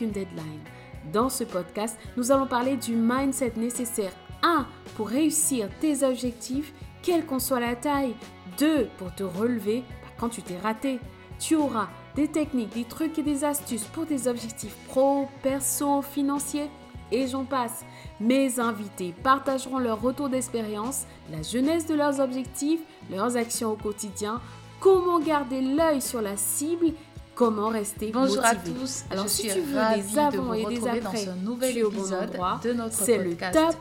une deadline. Dans ce podcast, nous allons parler du mindset nécessaire 1 pour réussir tes objectifs, quelle qu'en soit la taille, 2 pour te relever quand tu t'es raté. Tu auras des techniques, des trucs et des astuces pour tes objectifs pro, perso, financiers et j'en passe. Mes invités partageront leur retour d'expérience, la jeunesse de leurs objectifs, leurs actions au quotidien, comment garder l'œil sur la cible Comment rester Bonjour à tous. Alors, je si suis tu veux des avant et des après, dans ce nouvel épisode de notre c'est le top,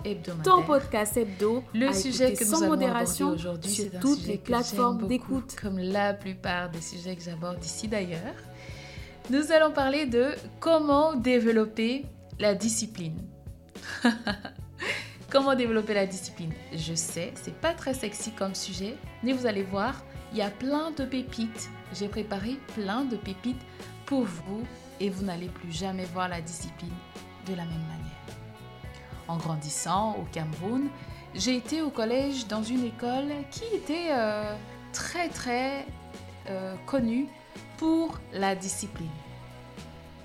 ton podcast hebdo. Le sujet que nous modération aujourd'hui, sur toutes les plateformes d'écoute. Comme la plupart des sujets que j'aborde ici d'ailleurs. Nous allons parler de comment développer la discipline. comment développer la discipline? Je sais, c'est pas très sexy comme sujet, mais vous allez voir, il y a plein de pépites j'ai préparé plein de pépites pour vous et vous n'allez plus jamais voir la discipline de la même manière. En grandissant au Cameroun, j'ai été au collège dans une école qui était euh, très très euh, connue pour la discipline.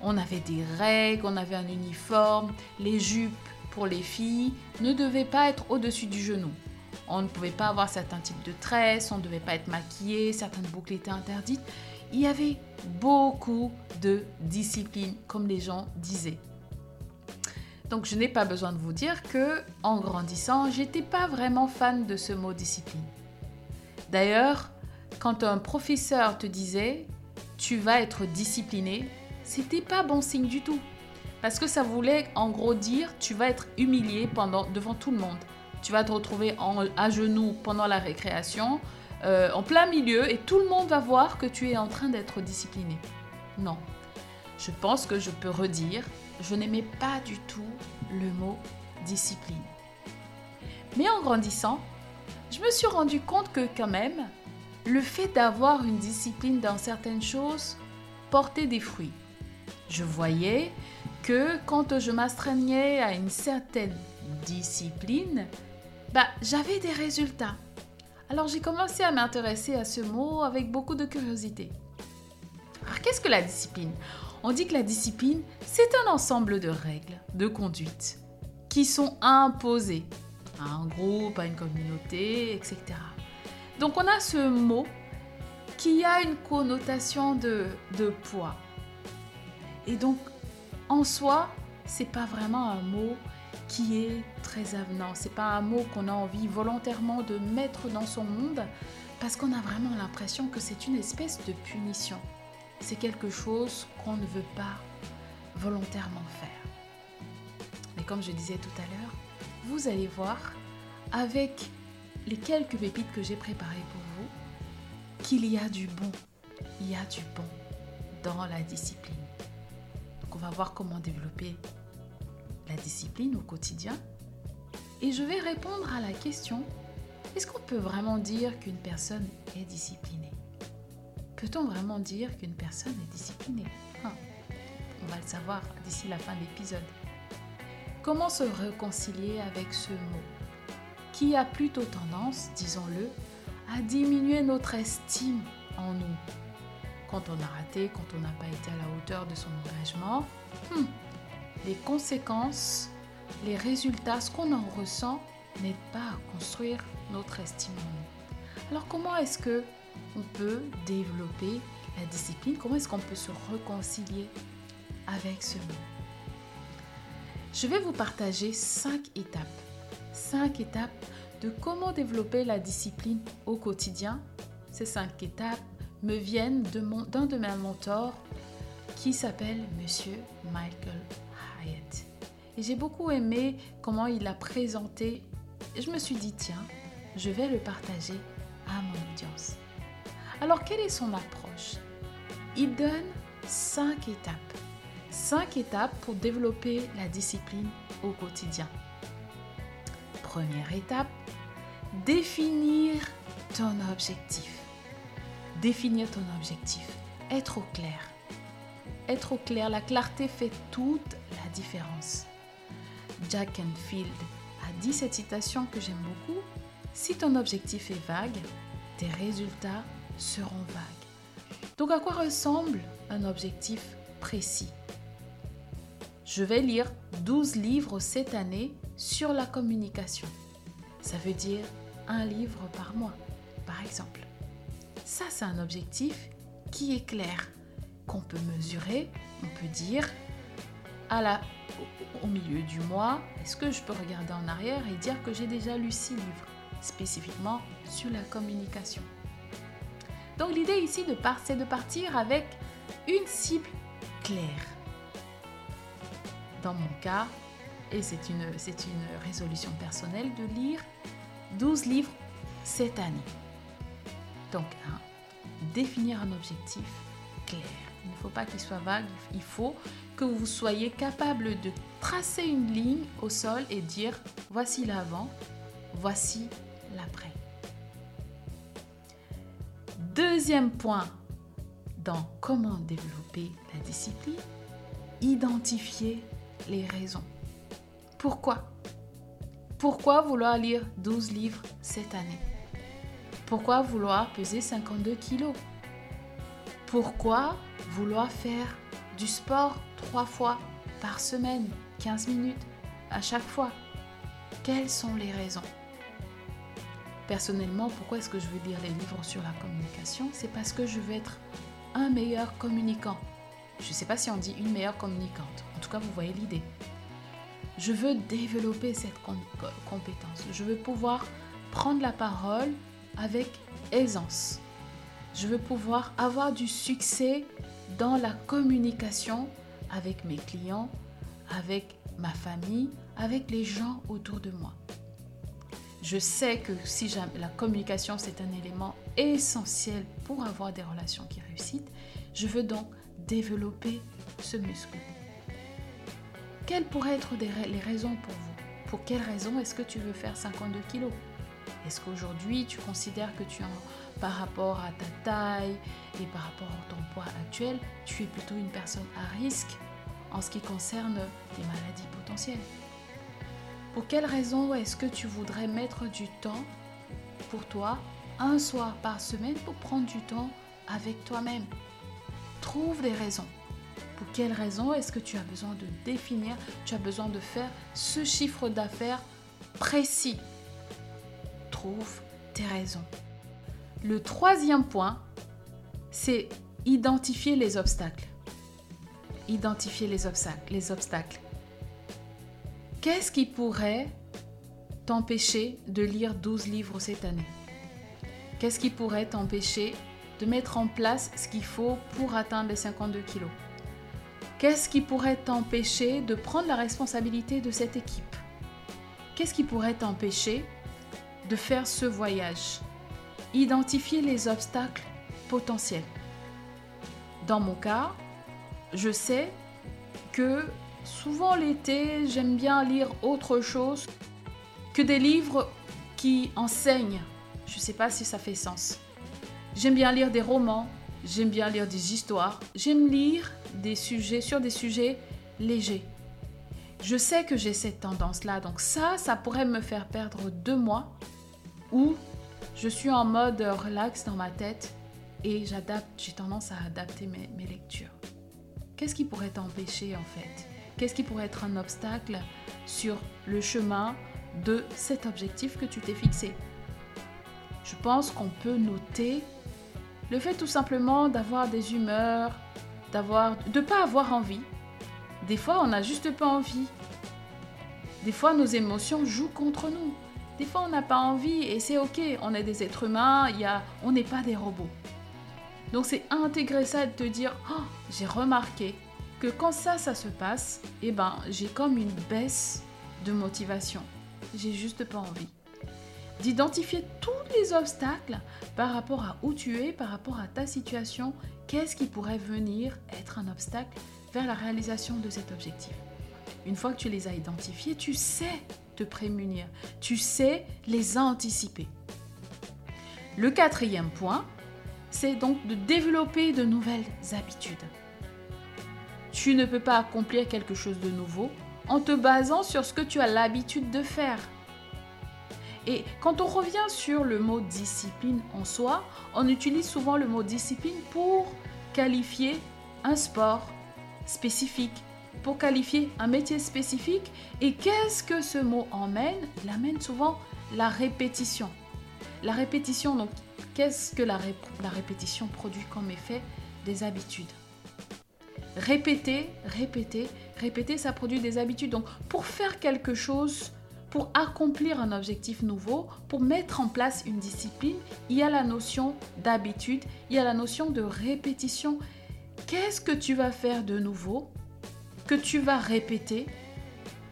On avait des règles, on avait un uniforme, les jupes pour les filles ne devaient pas être au-dessus du genou. On ne pouvait pas avoir certains types de tresses, on ne devait pas être maquillé, certaines boucles étaient interdites. Il y avait beaucoup de discipline, comme les gens disaient. Donc je n'ai pas besoin de vous dire que en grandissant, j'étais pas vraiment fan de ce mot discipline. D'ailleurs, quand un professeur te disait tu vas être discipliné, c'était pas bon signe du tout. Parce que ça voulait en gros dire tu vas être humilié pendant devant tout le monde tu vas te retrouver à genoux pendant la récréation, euh, en plein milieu, et tout le monde va voir que tu es en train d'être discipliné. Non. Je pense que je peux redire, je n'aimais pas du tout le mot discipline. Mais en grandissant, je me suis rendu compte que quand même, le fait d'avoir une discipline dans certaines choses portait des fruits. Je voyais que quand je m'astreignais à une certaine discipline, bah, j'avais des résultats. Alors j'ai commencé à m'intéresser à ce mot avec beaucoup de curiosité. Alors qu'est-ce que la discipline? On dit que la discipline, c'est un ensemble de règles, de conduite, qui sont imposées à un groupe, à une communauté, etc. Donc on a ce mot qui a une connotation de, de poids. Et donc, en soi, c'est pas vraiment un mot qui est très avenant. C'est pas un mot qu'on a envie volontairement de mettre dans son monde parce qu'on a vraiment l'impression que c'est une espèce de punition. C'est quelque chose qu'on ne veut pas volontairement faire. Mais comme je disais tout à l'heure, vous allez voir avec les quelques pépites que j'ai préparées pour vous qu'il y a du bon. Il y a du bon dans la discipline. Donc on va voir comment développer la discipline au quotidien et je vais répondre à la question, est-ce qu'on peut vraiment dire qu'une personne est disciplinée? Peut-on vraiment dire qu'une personne est disciplinée? Hein, On va le savoir d'ici la fin de l'épisode. Comment se réconcilier avec ce mot qui a plutôt tendance, disons-le, à diminuer notre estime en nous? Quand on a raté, quand on n'a pas été à la hauteur de son engagement, hmm, les conséquences, les résultats, ce qu'on en ressent n'aide pas à construire notre estime Alors comment est-ce que on peut développer la discipline? Comment est-ce qu'on peut se réconcilier avec ce mot Je vais vous partager cinq étapes. Cinq étapes de comment développer la discipline au quotidien. Ces cinq étapes me viennent d'un de, de mes mentors qui s'appelle Monsieur Michael et j'ai beaucoup aimé comment il a présenté. Je me suis dit, tiens, je vais le partager à mon audience. Alors, quelle est son approche? Il donne cinq étapes. Cinq étapes pour développer la discipline au quotidien. Première étape, définir ton objectif. Définir ton objectif. Être au clair être au clair, la clarté fait toute la différence. Jack Enfield a dit cette citation que j'aime beaucoup. Si ton objectif est vague, tes résultats seront vagues. Donc à quoi ressemble un objectif précis? Je vais lire 12 livres cette année sur la communication. Ça veut dire un livre par mois, par exemple. Ça, c'est un objectif qui est clair, qu'on peut mesurer, on peut dire à la, au milieu du mois, est-ce que je peux regarder en arrière et dire que j'ai déjà lu six livres, spécifiquement sur la communication. Donc l'idée ici, de c'est de partir avec une cible claire. Dans mon cas, et c'est une, c'est une résolution personnelle, de lire 12 livres cette année. Donc, définir un objectif clair. Pas qu'il soit vague, il faut que vous soyez capable de tracer une ligne au sol et dire voici l'avant, voici l'après. Deuxième point dans comment développer la discipline, identifier les raisons. Pourquoi? Pourquoi vouloir lire 12 livres cette année? Pourquoi vouloir peser 52 kilos? Pourquoi vouloir faire du sport trois fois par semaine, 15 minutes à chaque fois Quelles sont les raisons? Personnellement, pourquoi est-ce que je veux lire les livres sur la communication? C'est parce que je veux être un meilleur communicant. Je ne sais pas si on dit une meilleure communicante. En tout cas, vous voyez l'idée. Je veux développer cette compétence. Je veux pouvoir prendre la parole avec aisance. Je veux pouvoir avoir du succès dans la communication avec mes clients, avec ma famille, avec les gens autour de moi. Je sais que si la communication, c'est un élément essentiel pour avoir des relations qui réussissent, je veux donc développer ce muscle. Quelles pourraient être les raisons pour vous? Pour quelles raisons est-ce que tu veux faire 52 kilos? Est-ce qu'aujourd'hui tu considères que tu en, par rapport à ta taille et par rapport à ton poids actuel, tu es plutôt une personne à risque en ce qui concerne des maladies potentielles? Pour quelle raison est-ce que tu voudrais mettre du temps pour toi, un soir par semaine, pour prendre du temps avec toi-même? Trouve des raisons. Pour quelle raison est-ce que tu as besoin de définir, tu as besoin de faire ce chiffre d'affaires précis? Trouve tes raisons. Le troisième point, c'est identifier les obstacles. Identifier les obstacles. Les obstacles. Qu'est-ce qui pourrait t'empêcher de lire 12 livres cette année? Qu'est-ce qui pourrait t'empêcher de mettre en place ce qu'il faut pour atteindre les 52 kilos? Qu'est-ce qui pourrait t'empêcher de prendre la responsabilité de cette équipe? Qu'est-ce qui pourrait t'empêcher de faire ce voyage Identifier les obstacles potentiels. Dans mon cas, je sais que Souvent l'été, j'aime bien lire autre chose que des livres qui enseignent. Je ne sais pas si ça fait sens. J'aime bien lire des romans, j'aime bien lire des histoires, j'aime lire des sujets sur des sujets légers. Je sais que j'ai cette tendance-là, donc ça, ça pourrait me faire perdre deux mois où je suis en mode relax dans ma tête et j'adapte, j'ai tendance à adapter mes, mes lectures. Qu'est-ce qui pourrait t'empêcher en fait? Qu'est-ce qui pourrait être un obstacle sur le chemin de cet objectif que tu t'es fixé? Je pense qu'on peut noter le fait tout simplement d'avoir des humeurs, d'avoir de pas avoir envie. Des fois, on n'a juste pas envie. Des fois, nos émotions jouent contre nous. Des fois, on n'a pas envie et c'est ok. On est des êtres humains. Y a, on n'est pas des robots. Donc, c'est intégrer ça et te dire, oh, j'ai remarqué que quand ça, ça se passe, eh ben, j'ai comme une baisse de motivation. J'ai juste pas envie. D'identifier tous les obstacles par rapport à où tu es, par rapport à ta situation, qu'est-ce qui pourrait venir être un obstacle vers la réalisation de cet objectif? Une fois que tu les as identifiés, tu sais te prémunir, tu sais les anticiper. Le quatrième point, c'est donc de développer de nouvelles habitudes. Tu ne peux pas accomplir quelque chose de nouveau en te basant sur ce que tu as l'habitude de faire. Et quand on revient sur le mot discipline en soi, on utilise souvent le mot discipline pour qualifier un sport spécifique, pour qualifier un métier spécifique. Et qu'est-ce que ce mot emmène? Il amène souvent la répétition. La répétition, donc, qu'est-ce que la, la répétition produit comme effet Des habitudes? Répéter, répéter, répéter, ça produit des habitudes. Donc, pour faire quelque chose, pour accomplir un objectif nouveau, pour mettre en place une discipline, il y a la notion d'habitude, il y a la notion de répétition. Qu'est-ce que tu vas faire de nouveau que tu vas répéter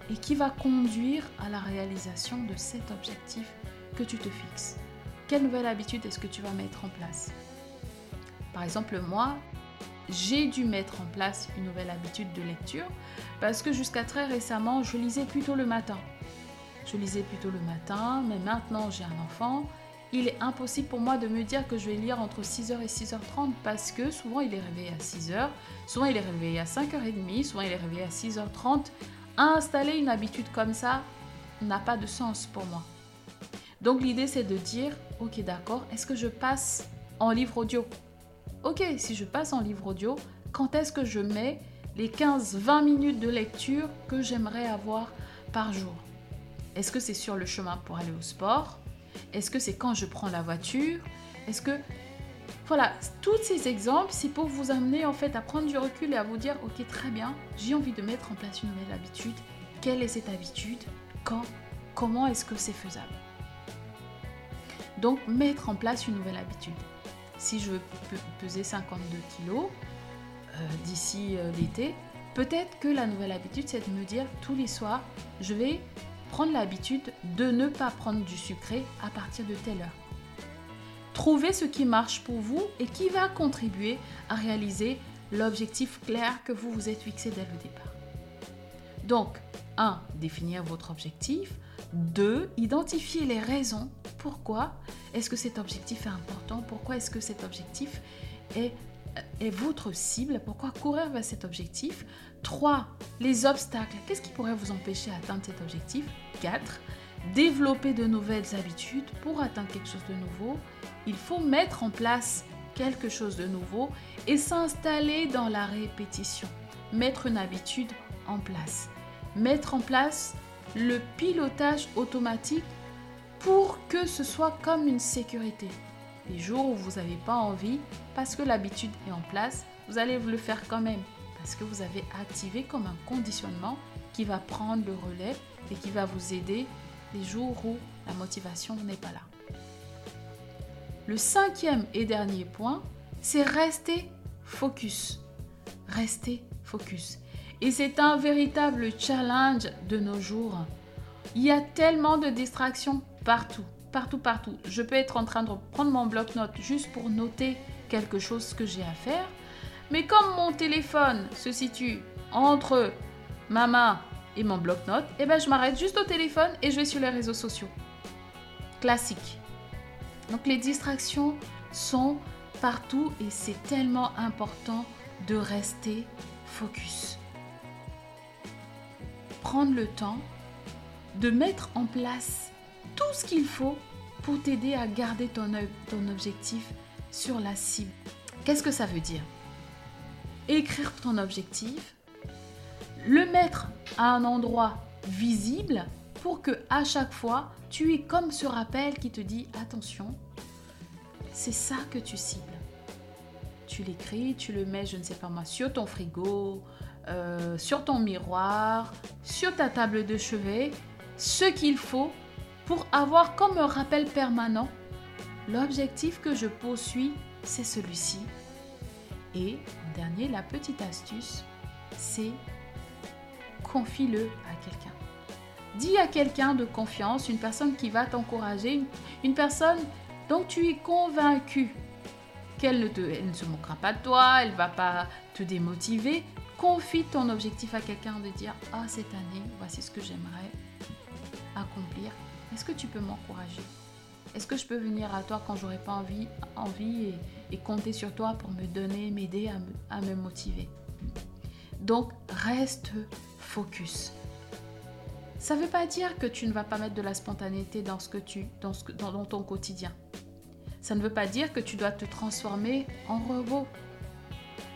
et qui va conduire à la réalisation de cet objectif que tu te fixes. Quelle nouvelle habitude est-ce que tu vas mettre en place? Par exemple, moi, j'ai dû mettre en place une nouvelle habitude de lecture parce que jusqu'à très récemment, je lisais plutôt le matin. Je lisais plutôt le matin, mais maintenant j'ai un enfant. Il est impossible pour moi de me dire que je vais lire entre 6h et 6h30 parce que souvent il est réveillé à 6h, souvent il est réveillé à 5h30, souvent il est réveillé à 6h30. Installer une habitude comme ça n'a pas de sens pour moi. Donc l'idée c'est de dire, ok d'accord, est-ce que je passe en livre audio? Ok, si je passe en livre audio, quand est-ce que je mets les 15-20 minutes de lecture que j'aimerais avoir par jour? Est-ce que c'est sur le chemin pour aller au sport? Est-ce que c'est quand je prends la voiture? Est-ce que... Voilà, tous ces exemples, c'est pour vous amener en fait à prendre du recul et à vous dire, ok, très bien, j'ai envie de mettre en place une nouvelle habitude. Quelle est cette habitude? Quand? Comment est-ce que c'est faisable? Donc, mettre en place une nouvelle habitude. Si je veux peser 52 kilos euh, d'ici euh, l'été, peut-être que la nouvelle habitude, c'est de me dire tous les soirs, je vais prendre l'habitude de ne pas prendre du sucré à partir de telle heure. Trouvez ce qui marche pour vous et qui va contribuer à réaliser l'objectif clair que vous vous êtes fixé dès le départ. Donc, 1. Définir votre objectif. 2. Identifier les raisons. Pourquoi est-ce que cet objectif est important Pourquoi est-ce que cet objectif est, est votre cible Pourquoi courir vers cet objectif? 3. Les obstacles. Qu'est-ce qui pourrait vous empêcher d'atteindre cet objectif? 4. Développer de nouvelles habitudes pour atteindre quelque chose de nouveau. Il faut mettre en place quelque chose de nouveau et s'installer dans la répétition. Mettre une habitude en place. Mettre en place le pilotage automatique pour que ce soit comme une sécurité. Les jours où vous n'avez pas envie, parce que l'habitude est en place, vous allez le faire quand même, parce que vous avez activé comme un conditionnement qui va prendre le relais et qui va vous aider les jours où la motivation n'est pas là. Le cinquième et dernier point, c'est rester focus. Rester focus. Et c'est un véritable challenge de nos jours. Il y a tellement de distractions partout, partout, partout. Je peux être en train de prendre mon bloc-notes juste pour noter quelque chose que j'ai à faire. Mais comme mon téléphone se situe entre ma main et mon bloc-notes, eh ben je m'arrête juste au téléphone et je vais sur les réseaux sociaux. Classique. Donc les distractions sont partout et c'est tellement important de rester focus. Prendre le temps de mettre en place tout ce qu'il faut pour t'aider à garder ton, ton objectif sur la cible. Qu'est-ce que ça veut dire? Écrire ton objectif, le mettre à un endroit visible pour que à chaque fois tu aies comme ce rappel qui te dit attention, c'est ça que tu cibles. Tu l'écris, tu le mets, je ne sais pas moi, sur ton frigo, euh, sur ton miroir, sur ta table de chevet, ce qu'il faut pour avoir comme rappel permanent, l'objectif que je poursuis, c'est celui-ci. Et dernier, la petite astuce, c'est confie-le à quelqu'un. Dis à quelqu'un de confiance, une personne qui va t'encourager, une, personne dont tu es convaincu qu'elle ne, ne se moquera pas de toi, elle ne va pas te démotiver. Confie ton objectif à quelqu'un de dire Ah, cette année, voici ce que j'aimerais accomplir est-ce que tu peux m'encourager? Est-ce que je peux venir à toi quand j'aurai pas envie, envie et, compter sur toi pour me donner, m'aider à me, motiver? Donc, reste focus. Ça ne veut pas dire que tu ne vas pas mettre de la spontanéité dans, ce que tu, dans, ton quotidien. Ça ne veut pas dire que tu dois te transformer en robot.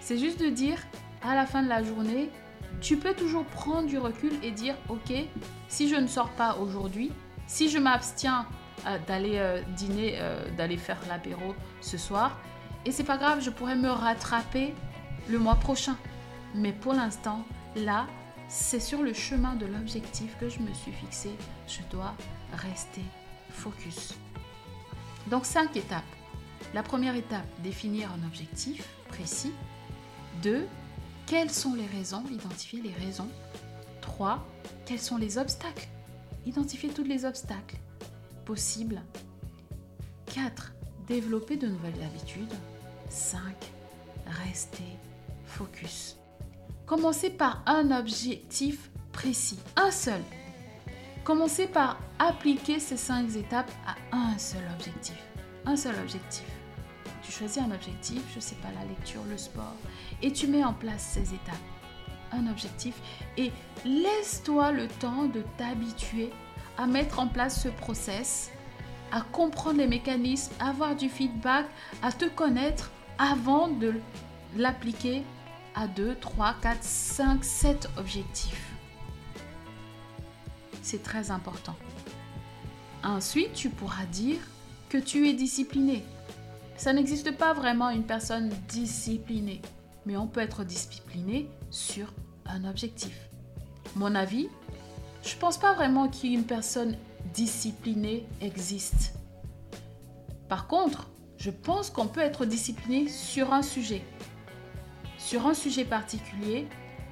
C'est juste de dire, à la fin de la journée, tu peux toujours prendre du recul et dire, ok, si je ne sors pas aujourd'hui, si je m'abstiens euh, d'aller euh, dîner, euh, d'aller faire l'apéro ce soir, et c'est pas grave, je pourrais me rattraper le mois prochain. Mais pour l'instant, là, c'est sur le chemin de l'objectif que je me suis fixé. Je dois rester focus. Donc cinq étapes. La première étape, définir un objectif précis. Deux, quelles sont les raisons? Identifier les raisons. 3. Quels sont les obstacles? Identifier tous les obstacles possibles. 4. Développer de nouvelles habitudes. 5. Rester focus. Commencez par un objectif précis, un seul. Commencez par appliquer ces cinq étapes à un seul objectif. Un seul objectif. Tu choisis un objectif, je ne sais pas, la lecture, le sport, et tu mets en place ces étapes. Un objectif et laisse-toi le temps de t'habituer à mettre en place ce process, à comprendre les mécanismes, avoir du feedback, à te connaître avant de l'appliquer à 2, 3, 4, 5, 7 objectifs. C'est très important. Ensuite, tu pourras dire que tu es discipliné. Ça n'existe pas vraiment une personne disciplinée, mais on peut être discipliné sur un objectif. Mon avis, je ne pense pas vraiment qu'une personne disciplinée existe. Par contre, je pense qu'on peut être discipliné sur un sujet. Sur un sujet particulier,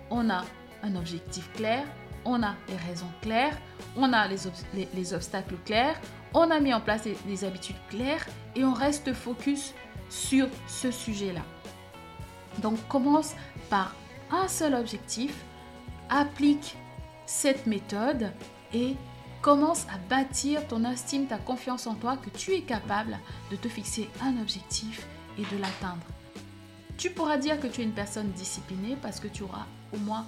on a un objectif clair, on a les raisons claires, on a les, obstacles clairs, on a mis en place des, habitudes claires et on reste focus sur ce sujet-là. Donc commence par un seul objectif, applique cette méthode et commence à bâtir ton estime, ta confiance en toi, que tu es capable de te fixer un objectif et de l'atteindre. Tu pourras dire que tu es une personne disciplinée parce que tu auras au moins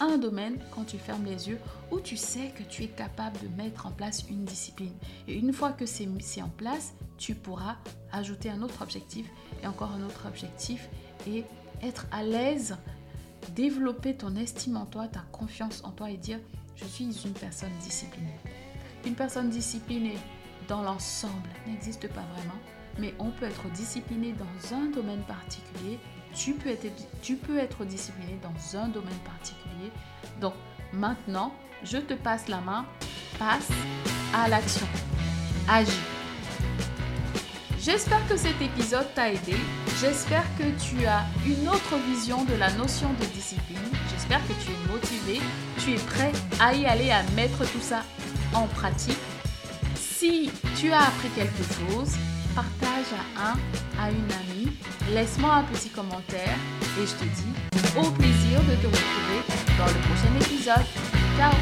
un domaine quand tu fermes les yeux où tu sais que tu es capable de mettre en place une discipline. Et une fois que c'est mis en place, tu pourras ajouter un autre objectif et encore un autre objectif et être à l'aise, développer ton estime en toi, ta confiance en toi et dire je suis une personne disciplinée. Une personne disciplinée dans l'ensemble n'existe pas vraiment, mais on peut être discipliné dans un domaine particulier tu peux, être, tu discipliné dans un domaine particulier. Donc maintenant, je te passe la main, passe à l'action. Agis. J'espère que cet épisode t'a aidé. J'espère que tu as une autre vision de la notion de discipline. J'espère que tu es motivé, tu es prêt à y aller, à mettre tout ça en pratique. Si tu as appris quelque chose, partage à un, à une amie, laisse-moi un petit commentaire et je te dis au plaisir de te retrouver dans le prochain épisode. Ciao